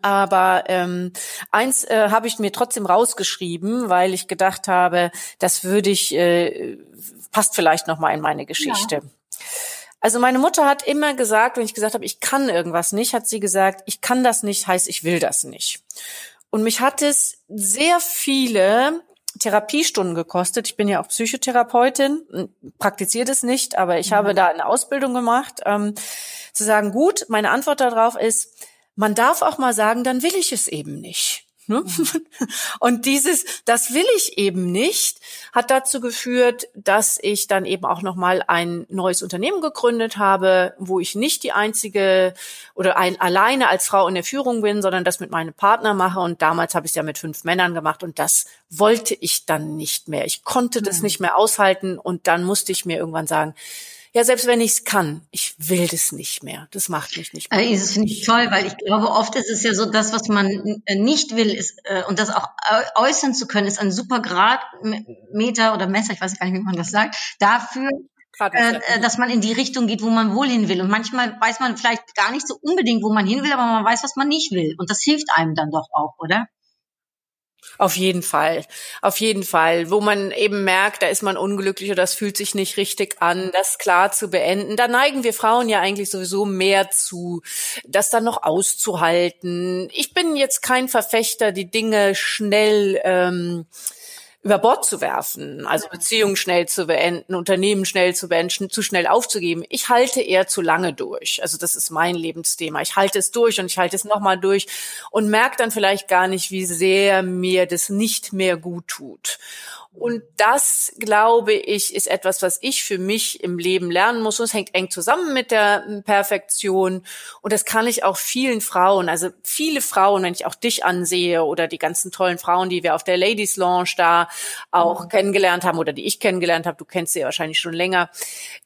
S2: Aber ähm, eins äh, habe ich mir trotzdem rausgeschrieben, weil ich gedacht habe, das würde ich äh, passt vielleicht noch mal in meine Geschichte. Ja. Also meine Mutter hat immer gesagt, wenn ich gesagt habe, ich kann irgendwas nicht, hat sie gesagt, ich kann das nicht, heißt ich will das nicht. Und mich hat es sehr viele Therapiestunden gekostet. Ich bin ja auch Psychotherapeutin, praktiziere das nicht, aber ich mhm. habe da eine Ausbildung gemacht, ähm, zu sagen, gut, meine Antwort darauf ist, man darf auch mal sagen, dann will ich es eben nicht. Ne? Und dieses, das will ich eben nicht, hat dazu geführt, dass ich dann eben auch nochmal ein neues Unternehmen gegründet habe, wo ich nicht die einzige oder ein, alleine als Frau in der Führung bin, sondern das mit meinem Partner mache. Und damals habe ich es ja mit fünf Männern gemacht und das wollte ich dann nicht mehr. Ich konnte das nicht mehr aushalten und dann musste ich mir irgendwann sagen, ja, selbst wenn ich es kann, ich will das nicht mehr. Das macht mich nicht mehr.
S1: Also, das finde ich toll, weil ich glaube, oft ist es ja so, das, was man äh, nicht will, ist, äh, und das auch äußern zu können, ist ein super Gradmeter oder Messer, ich weiß gar nicht, wie man das sagt, dafür, äh, äh, dass man in die Richtung geht, wo man wohl hin will. Und manchmal weiß man vielleicht gar nicht so unbedingt, wo man hin will, aber man weiß, was man nicht will. Und das hilft einem dann doch auch, oder?
S2: Auf jeden Fall, auf jeden Fall, wo man eben merkt, da ist man unglücklich oder das fühlt sich nicht richtig an, das klar zu beenden. Da neigen wir Frauen ja eigentlich sowieso mehr zu, das dann noch auszuhalten. Ich bin jetzt kein Verfechter, die Dinge schnell ähm, über Bord zu werfen, also Beziehungen schnell zu beenden, Unternehmen schnell zu beenden, zu schnell aufzugeben. Ich halte eher zu lange durch. Also das ist mein Lebensthema. Ich halte es durch und ich halte es nochmal durch und merke dann vielleicht gar nicht, wie sehr mir das nicht mehr gut tut. Und das, glaube ich, ist etwas, was ich für mich im Leben lernen muss. Und es hängt eng zusammen mit der Perfektion. Und das kann ich auch vielen Frauen, also viele Frauen, wenn ich auch dich ansehe oder die ganzen tollen Frauen, die wir auf der Ladies Launch da auch mhm. kennengelernt haben oder die ich kennengelernt habe, du kennst sie wahrscheinlich schon länger,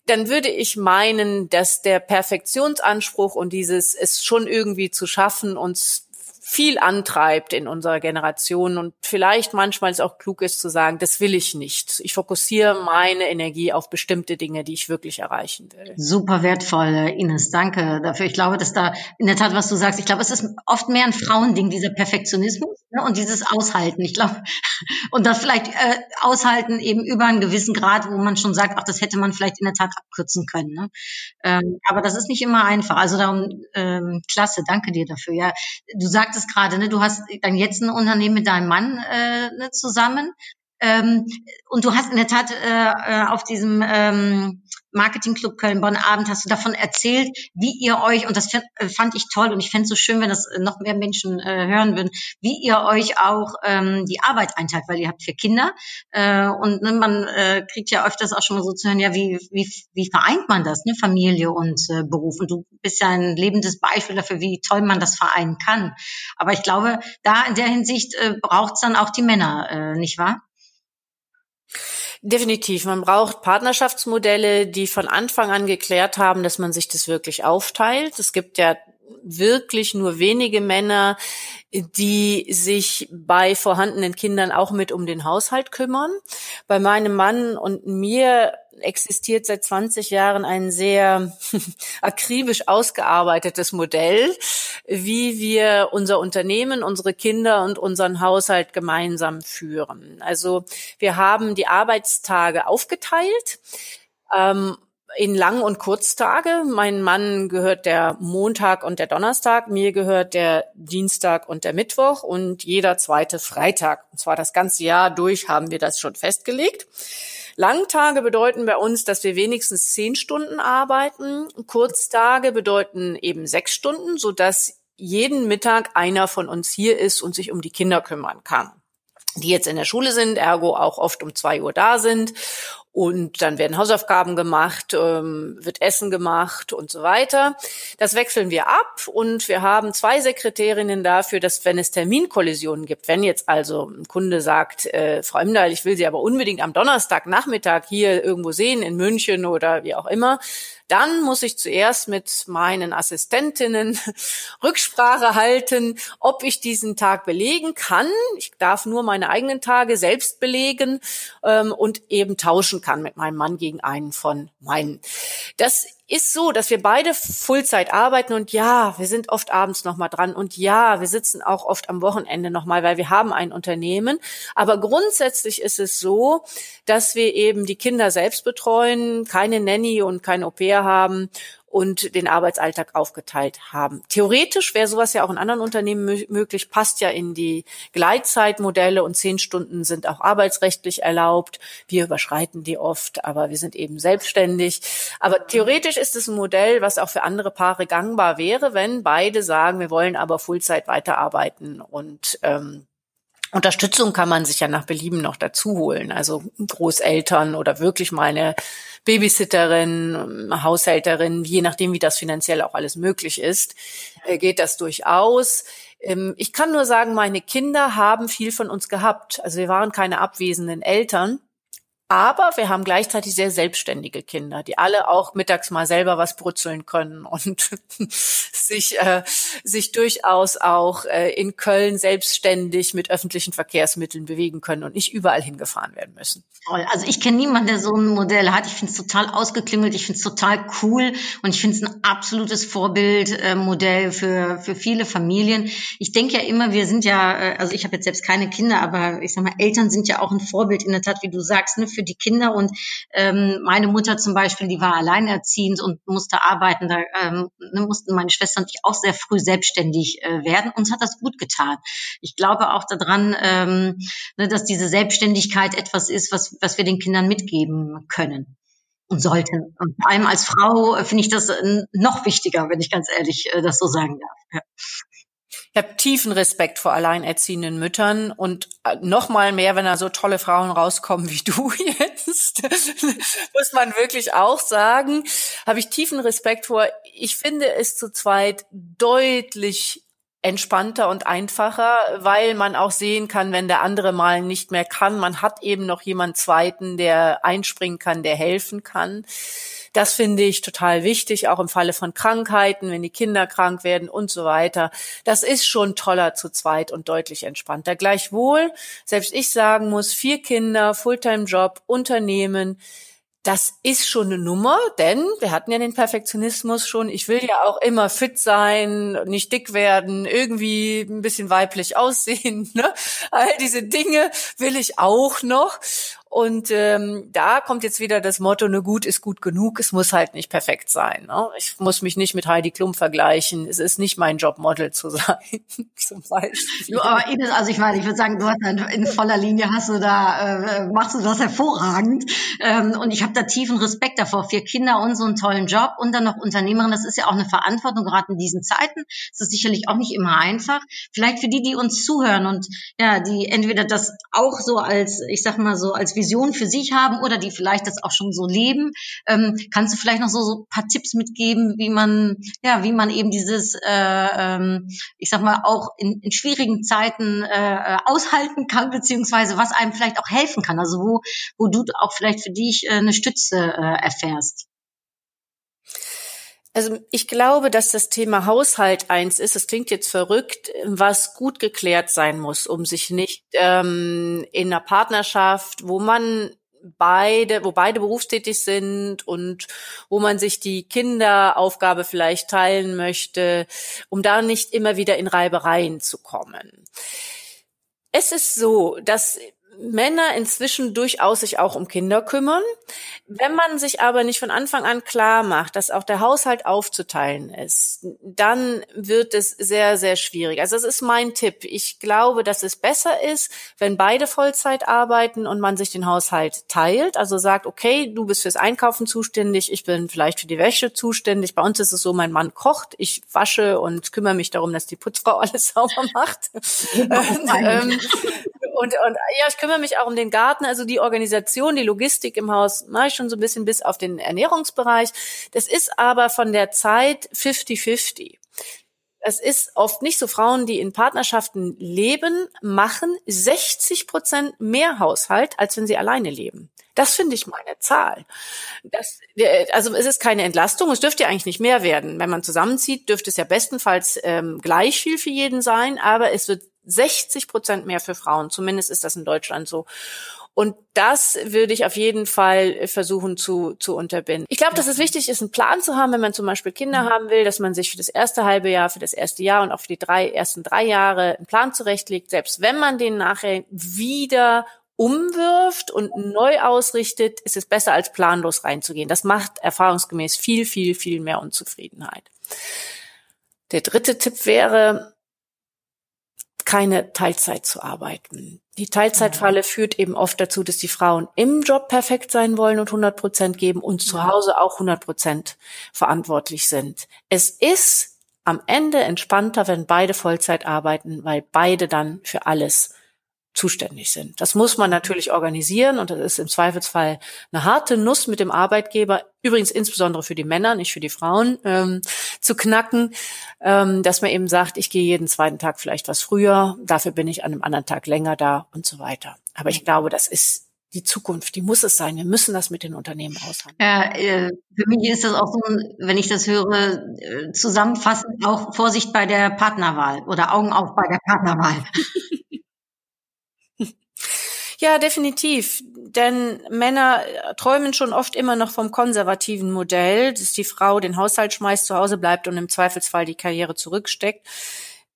S2: dann würde ich meinen, dass der Perfektionsanspruch und dieses es schon irgendwie zu schaffen, uns viel antreibt in unserer Generation und vielleicht manchmal es auch klug ist zu sagen, das will ich nicht. Ich fokussiere meine Energie auf bestimmte Dinge, die ich wirklich erreichen will.
S1: Super wertvoll, Ines. Danke dafür. Ich glaube, dass da in der Tat, was du sagst, ich glaube, es ist oft mehr ein Frauending, dieser Perfektionismus ne, und dieses Aushalten. Ich glaube, und das vielleicht äh, aushalten eben über einen gewissen Grad, wo man schon sagt, ach, das hätte man vielleicht in der Tat abkürzen können. Ne? Ähm, aber das ist nicht immer einfach. Also darum, ähm, klasse, danke dir dafür. Ja, du sagtest sagtest gerade, ne, du hast dann jetzt ein Unternehmen mit deinem Mann äh, ne, zusammen. Ähm, und du hast in der Tat äh, äh auf diesem ähm, Marketing Club Köln-Bonn Abend hast du davon erzählt, wie ihr euch, und das äh, fand ich toll und ich fände es so schön, wenn das äh, noch mehr Menschen äh, hören würden, wie ihr euch auch ähm, die Arbeit einteilt, weil ihr habt vier Kinder äh, und ne, man äh, kriegt ja öfters auch schon mal so zu hören, ja, wie, wie, wie vereint man das, ne, Familie und äh, Beruf? Und du bist ja ein lebendes Beispiel dafür, wie toll man das vereinen kann. Aber ich glaube, da in der Hinsicht äh, braucht es dann auch die Männer, äh, nicht wahr?
S2: Definitiv. Man braucht Partnerschaftsmodelle, die von Anfang an geklärt haben, dass man sich das wirklich aufteilt. Es gibt ja wirklich nur wenige Männer, die sich bei vorhandenen Kindern auch mit um den Haushalt kümmern. Bei meinem Mann und mir existiert seit 20 Jahren ein sehr akribisch ausgearbeitetes Modell, wie wir unser Unternehmen, unsere Kinder und unseren Haushalt gemeinsam führen. Also wir haben die Arbeitstage aufgeteilt. Ähm, in Lang- und Kurztage. Mein Mann gehört der Montag und der Donnerstag, mir gehört der Dienstag und der Mittwoch und jeder zweite Freitag. Und zwar das ganze Jahr durch haben wir das schon festgelegt. Langtage bedeuten bei uns, dass wir wenigstens zehn Stunden arbeiten. Kurztage bedeuten eben sechs Stunden, so dass jeden Mittag einer von uns hier ist und sich um die Kinder kümmern kann die jetzt in der Schule sind, ergo auch oft um zwei Uhr da sind und dann werden Hausaufgaben gemacht, ähm, wird Essen gemacht und so weiter. Das wechseln wir ab und wir haben zwei Sekretärinnen dafür, dass wenn es Terminkollisionen gibt, wenn jetzt also ein Kunde sagt, äh, Frau Imdahl, ich will Sie aber unbedingt am Donnerstagnachmittag hier irgendwo sehen, in München oder wie auch immer, Dann muss ich zuerst mit meinen Assistentinnen Rücksprache halten, ob ich diesen Tag belegen kann. Ich darf nur meine eigenen Tage selbst belegen ähm, und eben tauschen kann mit meinem Mann gegen einen von meinen. Das ist so, dass wir beide Fullzeit arbeiten und ja, wir sind oft abends noch mal dran und ja, wir sitzen auch oft am Wochenende noch mal, weil wir haben ein Unternehmen. Aber grundsätzlich ist es so, dass wir eben die Kinder selbst betreuen, keine Nanny und kein Au-pair haben und den Arbeitsalltag aufgeteilt haben. Theoretisch wäre sowas ja auch in anderen Unternehmen möglich, passt ja in die Gleitzeitmodelle und zehn Stunden sind auch arbeitsrechtlich erlaubt. Wir überschreiten die oft, aber wir sind eben selbstständig. Aber theoretisch ist es ein Modell, was auch für andere Paare gangbar wäre, wenn beide sagen, wir wollen aber Fullzeit weiterarbeiten und ähm, Unterstützung kann man sich ja nach Belieben noch dazu holen. Also Großeltern oder wirklich meine Babysitterin, Haushälterin, je nachdem, wie das finanziell auch alles möglich ist, äh, geht das durchaus. Ähm, ich kann nur sagen, meine Kinder haben viel von uns gehabt. Also wir waren keine abwesenden Eltern. Aber wir haben gleichzeitig sehr selbstständige Kinder, die alle auch mittags mal selber was brutzeln können und sich, äh, sich durchaus auch äh, in Köln selbstständig mit öffentlichen Verkehrsmitteln bewegen können und nicht überall hingefahren werden müssen.
S1: Also ich kenne niemanden, der so ein Modell hat. Ich finde es total ausgeklüngelt, ich finde es total cool und ich finde es ein absolutes Vorbildmodell äh, für, für viele Familien. Ich denke ja immer, wir sind ja, äh, also ich habe jetzt selbst keine Kinder, aber ich sag mal, Eltern sind ja auch ein Vorbild in der Tat, wie du sagst, ne, für die Kinder. Und ähm, meine Mutter zum Beispiel, die war alleinerziehend und musste arbeiten. Da ähm, ne, mussten meine Schwester und ich auch sehr früh selbstständig äh, werden. Uns hat das gut getan. Ich glaube auch daran, ähm, ne, dass diese Selbstständigkeit etwas ist, was, was wir den Kindern mitgeben können und sollten. Und vor allem als Frau äh, finde ich das äh, noch wichtiger, wenn ich ganz ehrlich äh, das so sagen darf. Ja.
S2: Ich habe tiefen Respekt vor alleinerziehenden Müttern und noch mal mehr, wenn da so tolle Frauen rauskommen wie du jetzt, muss man wirklich auch sagen, habe ich tiefen Respekt vor. Ich finde es zu zweit deutlich entspannter und einfacher, weil man auch sehen kann, wenn der andere mal nicht mehr kann. Man hat eben noch jemand Zweiten, der einspringen kann, der helfen kann. Das finde ich total wichtig, auch im Falle von Krankheiten, wenn die Kinder krank werden und so weiter. Das ist schon toller zu zweit und deutlich entspannter. Gleichwohl, selbst ich sagen muss, vier Kinder, Fulltime-Job, Unternehmen, das ist schon eine Nummer, denn wir hatten ja den Perfektionismus schon. Ich will ja auch immer fit sein, nicht dick werden, irgendwie ein bisschen weiblich aussehen. Ne? All diese Dinge will ich auch noch. Und ähm, da kommt jetzt wieder das Motto, ne gut ist gut genug, es muss halt nicht perfekt sein. Ne? Ich muss mich nicht mit Heidi Klum vergleichen. Es ist nicht mein Job, Model zu sein, zum
S1: Beispiel. Du, aber Ines, also ich meine, ich würde sagen, du hast in voller Linie hast du da, äh, machst du das hervorragend. Ähm, und ich habe da tiefen Respekt davor. Vier Kinder und so einen tollen Job und dann noch Unternehmerin, das ist ja auch eine Verantwortung, gerade in diesen Zeiten. Das ist sicherlich auch nicht immer einfach. Vielleicht für die, die uns zuhören und ja, die entweder das auch so als, ich sag mal so, als Vision für sich haben oder die vielleicht das auch schon so leben. Ähm, kannst du vielleicht noch so, so paar Tipps mitgeben, wie man, ja, wie man eben dieses, äh, ähm, ich sag mal, auch in, in schwierigen Zeiten äh, aushalten kann, beziehungsweise was einem vielleicht auch helfen kann. Also wo, wo du auch vielleicht für dich äh, eine Stütze äh, erfährst.
S2: Also ich glaube, dass das Thema Haushalt eins ist, es klingt jetzt verrückt, was gut geklärt sein muss, um sich nicht ähm, in einer Partnerschaft, wo man beide, wo beide berufstätig sind und wo man sich die Kinderaufgabe vielleicht teilen möchte, um da nicht immer wieder in Reibereien zu kommen. Es ist so, dass Männer inzwischen durchaus sich auch um Kinder kümmern. Wenn man sich aber nicht von Anfang an klar macht, dass auch der Haushalt aufzuteilen ist, dann wird es sehr, sehr schwierig. Also das ist mein Tipp. Ich glaube, dass es besser ist, wenn beide Vollzeit arbeiten und man sich den Haushalt teilt. Also sagt, okay, du bist fürs Einkaufen zuständig, ich bin vielleicht für die Wäsche zuständig. Bei uns ist es so, mein Mann kocht, ich wasche und kümmere mich darum, dass die Putzfrau alles sauber macht. ähm, und, und ja, ich kümmere mich auch um den Garten, also die Organisation, die Logistik im Haus mache ich schon so ein bisschen bis auf den Ernährungsbereich. Das ist aber von der Zeit 50-50. es ist oft nicht so. Frauen, die in Partnerschaften leben, machen 60 Prozent mehr Haushalt, als wenn sie alleine leben. Das finde ich mal eine Zahl. Das, also es ist keine Entlastung, es dürfte ja eigentlich nicht mehr werden. Wenn man zusammenzieht, dürfte es ja bestenfalls ähm, gleich viel für jeden sein, aber es wird 60 Prozent mehr für Frauen. Zumindest ist das in Deutschland so. Und das würde ich auf jeden Fall versuchen zu, zu unterbinden. Ich glaube, dass es wichtig ist, einen Plan zu haben, wenn man zum Beispiel Kinder mhm. haben will, dass man sich für das erste halbe Jahr, für das erste Jahr und auch für die drei, ersten drei Jahre einen Plan zurechtlegt, selbst wenn man den nachher wieder umwirft und neu ausrichtet, ist es besser als planlos reinzugehen. Das macht erfahrungsgemäß viel, viel, viel mehr Unzufriedenheit. Der dritte Tipp wäre, keine Teilzeit zu arbeiten. Die Teilzeitfalle führt eben oft dazu, dass die Frauen im Job perfekt sein wollen und 100 Prozent geben und zu Hause auch 100 Prozent verantwortlich sind. Es ist am Ende entspannter, wenn beide Vollzeit arbeiten, weil beide dann für alles zuständig sind. Das muss man natürlich organisieren und das ist im Zweifelsfall eine harte Nuss mit dem Arbeitgeber, übrigens insbesondere für die Männer, nicht für die Frauen, ähm, zu knacken, ähm, dass man eben sagt, ich gehe jeden zweiten Tag vielleicht was früher, dafür bin ich an einem anderen Tag länger da und so weiter. Aber ich glaube, das ist die Zukunft, die muss es sein. Wir müssen das mit den Unternehmen aushandeln.
S1: Ja, äh, für mich ist das auch so, wenn ich das höre, äh, zusammenfassend auch Vorsicht bei der Partnerwahl oder Augen auf bei der Partnerwahl.
S2: Ja, definitiv. Denn Männer träumen schon oft immer noch vom konservativen Modell, dass die Frau den Haushalt schmeißt, zu Hause bleibt und im Zweifelsfall die Karriere zurücksteckt.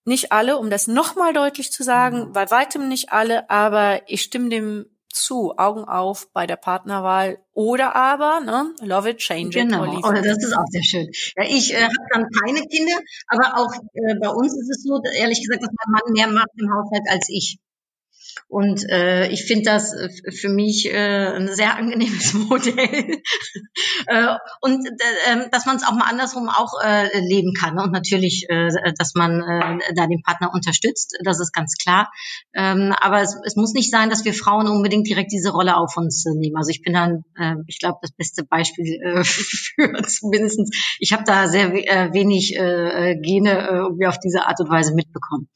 S2: Nicht alle, um das nochmal deutlich zu sagen, mhm. bei weitem nicht alle, aber ich stimme dem zu, Augen auf bei der Partnerwahl oder aber, ne, love it, change it.
S1: Genau, oh, das ist auch sehr schön. Ja, ich äh, habe dann keine Kinder, aber auch äh, bei uns ist es so, ehrlich gesagt, dass mein Mann mehr macht im Haushalt als ich. Und äh, ich finde das äh, für mich äh, ein sehr angenehmes Modell. äh, und äh, dass man es auch mal andersrum auch äh, leben kann. Und natürlich, äh, dass man äh, da den Partner unterstützt, das ist ganz klar. Ähm, aber es, es muss nicht sein, dass wir Frauen unbedingt direkt diese Rolle auf uns äh, nehmen. Also ich bin dann, äh, ich glaube, das beste Beispiel äh, für zumindestens. Ich habe da sehr äh, wenig äh, Gene äh, irgendwie auf diese Art und Weise mitbekommen.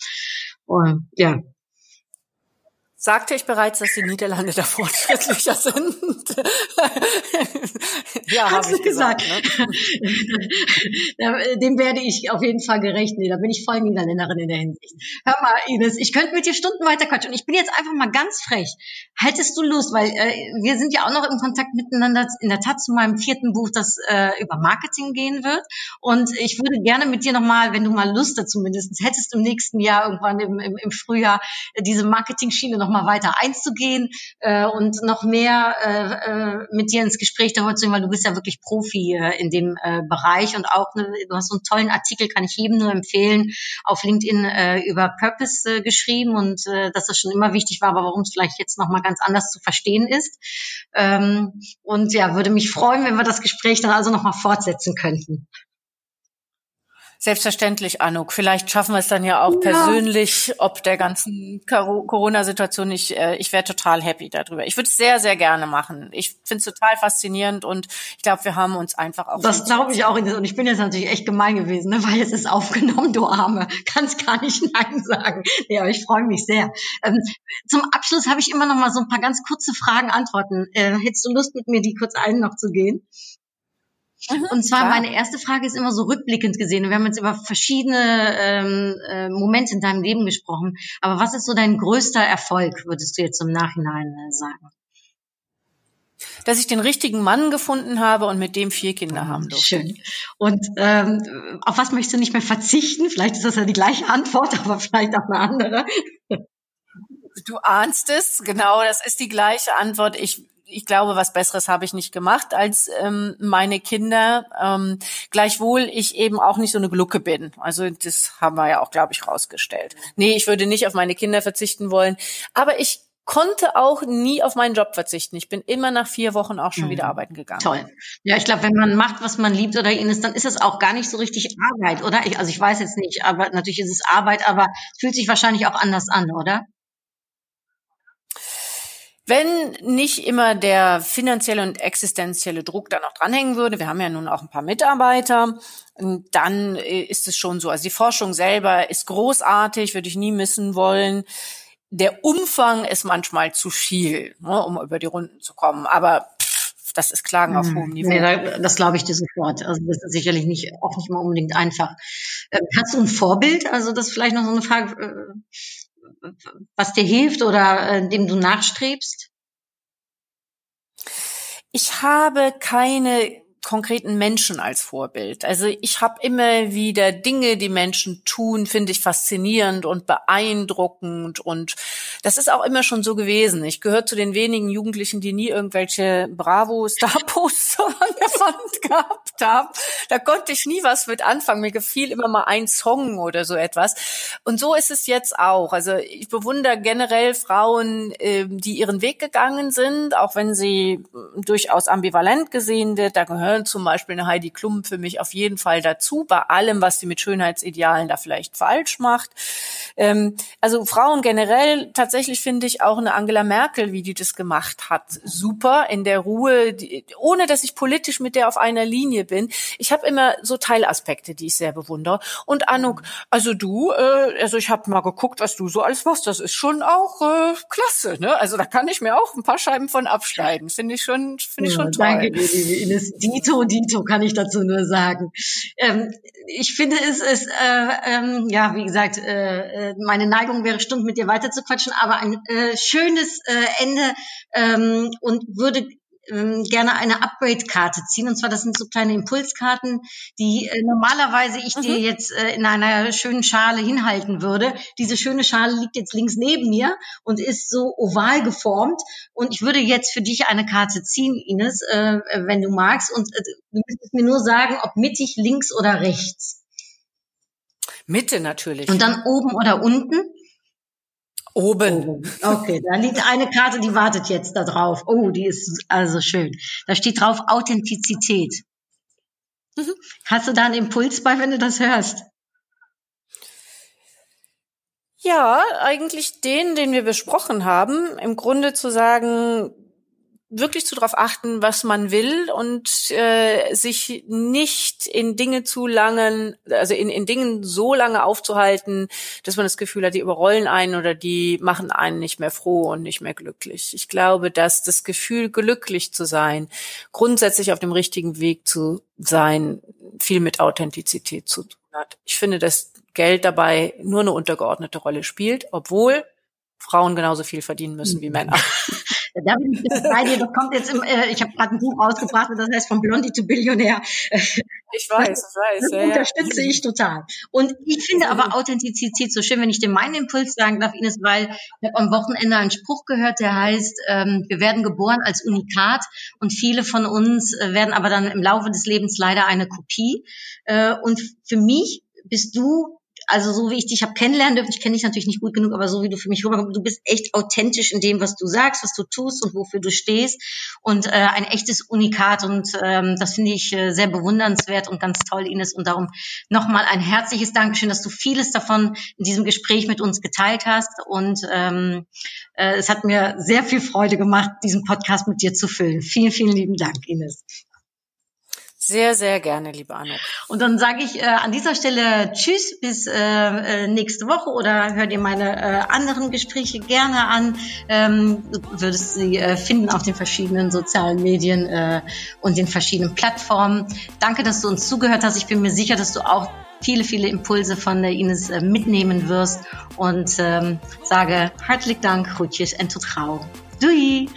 S1: Und, ja,
S2: Sagte ich bereits, dass die Niederlande da fortschrittlicher sind?
S1: ja, habe ich gesagt. gesagt ne? Dem werde ich auf jeden Fall gerecht. Nee, da bin ich voll Niederländerin in der Hinsicht. Hör mal, Ines, ich könnte mit dir Stunden weiter quatschen. Und ich bin jetzt einfach mal ganz frech. Hättest du Lust, weil äh, wir sind ja auch noch im Kontakt miteinander, in der Tat zu meinem vierten Buch, das äh, über Marketing gehen wird. Und ich würde gerne mit dir nochmal, wenn du mal Lust dazu mindestens hättest, im nächsten Jahr, irgendwann im, im, im Frühjahr, äh, diese Marketing-Schiene nochmal nochmal weiter einzugehen äh, und noch mehr äh, äh, mit dir ins Gespräch darüber zu gehen, weil du bist ja wirklich Profi äh, in dem äh, Bereich und auch ne, du hast so einen tollen Artikel, kann ich jedem nur empfehlen, auf LinkedIn äh, über Purpose äh, geschrieben und äh, dass das schon immer wichtig war, aber warum es vielleicht jetzt nochmal ganz anders zu verstehen ist. Ähm, und ja, würde mich freuen, wenn wir das Gespräch dann also nochmal fortsetzen könnten.
S2: Selbstverständlich, Anuk. Vielleicht schaffen wir es dann ja auch ja. persönlich, ob der ganzen Corona-Situation nicht. Äh, ich wäre total happy darüber. Ich würde es sehr, sehr gerne machen. Ich finde es total faszinierend und ich glaube, wir haben uns einfach auch.
S1: Das glaube ich auch. Und ich bin jetzt natürlich echt gemein gewesen, ne? weil es ist aufgenommen, du Arme. Kannst gar nicht Nein sagen. Ja, aber ich freue mich sehr. Ähm, zum Abschluss habe ich immer noch mal so ein paar ganz kurze Fragen, Antworten. Äh, hättest du Lust, mit mir die kurz ein noch zu gehen? Mhm, und zwar klar. meine erste Frage ist immer so rückblickend gesehen. Wir haben jetzt über verschiedene ähm, äh, Momente in deinem Leben gesprochen. Aber was ist so dein größter Erfolg, würdest du jetzt im Nachhinein äh, sagen?
S2: Dass ich den richtigen Mann gefunden habe und mit dem vier Kinder haben durfte.
S1: Schön. Und ähm, auf was möchtest du nicht mehr verzichten? Vielleicht ist das ja die gleiche Antwort, aber vielleicht auch eine andere.
S2: Du ahnst es, genau, das ist die gleiche Antwort. Ich ich glaube, was Besseres habe ich nicht gemacht als ähm, meine Kinder. Ähm, gleichwohl ich eben auch nicht so eine Glucke bin. Also das haben wir ja auch, glaube ich, rausgestellt. Nee, ich würde nicht auf meine Kinder verzichten wollen. Aber ich konnte auch nie auf meinen Job verzichten. Ich bin immer nach vier Wochen auch schon mhm. wieder arbeiten gegangen.
S1: Toll. Ja, ich glaube, wenn man macht, was man liebt oder ihn ist, dann ist es auch gar nicht so richtig Arbeit, oder? Ich, also ich weiß jetzt nicht, aber natürlich ist es Arbeit, aber es fühlt sich wahrscheinlich auch anders an, oder?
S2: Wenn nicht immer der finanzielle und existenzielle Druck da noch dranhängen würde, wir haben ja nun auch ein paar Mitarbeiter, dann äh, ist es schon so. Also die Forschung selber ist großartig, würde ich nie missen wollen. Der Umfang ist manchmal zu viel, ne, um über die Runden zu kommen. Aber das ist Klagen auf hm. hohem Niveau.
S1: Nee, das glaube ich dir sofort. Also das ist sicherlich nicht, auch nicht mal unbedingt einfach. Äh, hast du ein Vorbild? Also das ist vielleicht noch so eine Frage, äh, was dir hilft oder äh, dem du nachstrebst?
S2: Ich habe keine konkreten Menschen als Vorbild. Also ich habe immer wieder Dinge, die Menschen tun, finde ich faszinierend und beeindruckend und das ist auch immer schon so gewesen. Ich gehöre zu den wenigen Jugendlichen, die nie irgendwelche Bravo-Star-Posts an der Wand gehabt haben. Da konnte ich nie was mit anfangen. Mir gefiel immer mal ein Song oder so etwas. Und so ist es jetzt auch. Also ich bewundere generell Frauen, ähm, die ihren Weg gegangen sind, auch wenn sie durchaus ambivalent gesehen wird. Da gehören gehören zum Beispiel eine Heidi Klum für mich auf jeden Fall dazu, bei allem, was sie mit Schönheitsidealen da vielleicht falsch macht. Ähm, also Frauen generell, tatsächlich finde ich auch eine Angela Merkel, wie die das gemacht hat, super in der Ruhe, die, ohne dass ich politisch mit der auf einer Linie bin. Ich habe immer so Teilaspekte, die ich sehr bewundere. Und Anuk, also du, äh, also ich habe mal geguckt, was du so alles machst, das ist schon auch äh, klasse. Ne? Also da kann ich mir auch ein paar Scheiben von abschneiden. Finde ich schon, finde ich schon toll.
S1: Danke liebe Ines. Die Dito, Dito, kann ich dazu nur sagen. Ähm, ich finde es ist, äh, ähm, ja, wie gesagt, äh, äh, meine Neigung wäre, Stunden mit dir weiterzuquatschen, aber ein äh, schönes äh, Ende ähm, und würde ähm, gerne eine Upgrade-Karte ziehen. Und zwar, das sind so kleine Impulskarten, die äh, normalerweise ich mhm. dir jetzt äh, in einer schönen Schale hinhalten würde. Diese schöne Schale liegt jetzt links neben mir und ist so oval geformt. Und ich würde jetzt für dich eine Karte ziehen, Ines, äh, wenn du magst. Und äh, du müsstest mir nur sagen, ob mittig, links oder rechts.
S2: Mitte natürlich.
S1: Und dann oben oder unten?
S2: Oben.
S1: Okay, da liegt eine Karte, die wartet jetzt da drauf. Oh, die ist also schön. Da steht drauf Authentizität. Mhm. Hast du da einen Impuls bei, wenn du das hörst?
S2: Ja, eigentlich den, den wir besprochen haben. Im Grunde zu sagen, wirklich zu darauf achten, was man will und äh, sich nicht in Dinge zu langen, also in, in Dingen so lange aufzuhalten, dass man das Gefühl hat, die überrollen einen oder die machen einen nicht mehr froh und nicht mehr glücklich. Ich glaube, dass das Gefühl, glücklich zu sein, grundsätzlich auf dem richtigen Weg zu sein, viel mit Authentizität zu tun hat. Ich finde, dass Geld dabei nur eine untergeordnete Rolle spielt, obwohl Frauen genauso viel verdienen müssen wie Männer.
S1: Da bin ich bei dir. Das kommt jetzt im, äh, ich habe gerade ein Buch rausgebracht, das heißt von Blondie to Billionär.
S2: Ich weiß, ich weiß. Das
S1: ja, unterstütze ja. ich total. Und ich finde aber Authentizität so schön, wenn ich dir meinen Impuls sagen darf, Ines, weil ich habe am Wochenende einen Spruch gehört, der heißt, ähm, wir werden geboren als Unikat und viele von uns äh, werden aber dann im Laufe des Lebens leider eine Kopie. Äh, und für mich bist du also so wie ich dich habe kennenlernen dürfen, ich kenne dich natürlich nicht gut genug, aber so wie du für mich rüberkommst, du bist echt authentisch in dem, was du sagst, was du tust und wofür du stehst und äh, ein echtes Unikat und ähm, das finde ich äh, sehr bewundernswert und ganz toll, Ines und darum nochmal ein herzliches Dankeschön, dass du vieles davon in diesem Gespräch mit uns geteilt hast und ähm, äh, es hat mir sehr viel Freude gemacht, diesen Podcast mit dir zu füllen. Vielen, vielen lieben Dank, Ines.
S2: Sehr, sehr gerne, liebe Anne.
S1: Und dann sage ich äh, an dieser Stelle Tschüss bis äh, äh, nächste Woche oder hör dir meine äh, anderen Gespräche gerne an. Ähm, würdest sie äh, finden auf den verschiedenen sozialen Medien äh, und den verschiedenen Plattformen. Danke, dass du uns zugehört hast. Ich bin mir sicher, dass du auch viele, viele Impulse von der Ines äh, mitnehmen wirst und ähm, sage herzlichen Dank, Groetjes en tot gauw. Doei!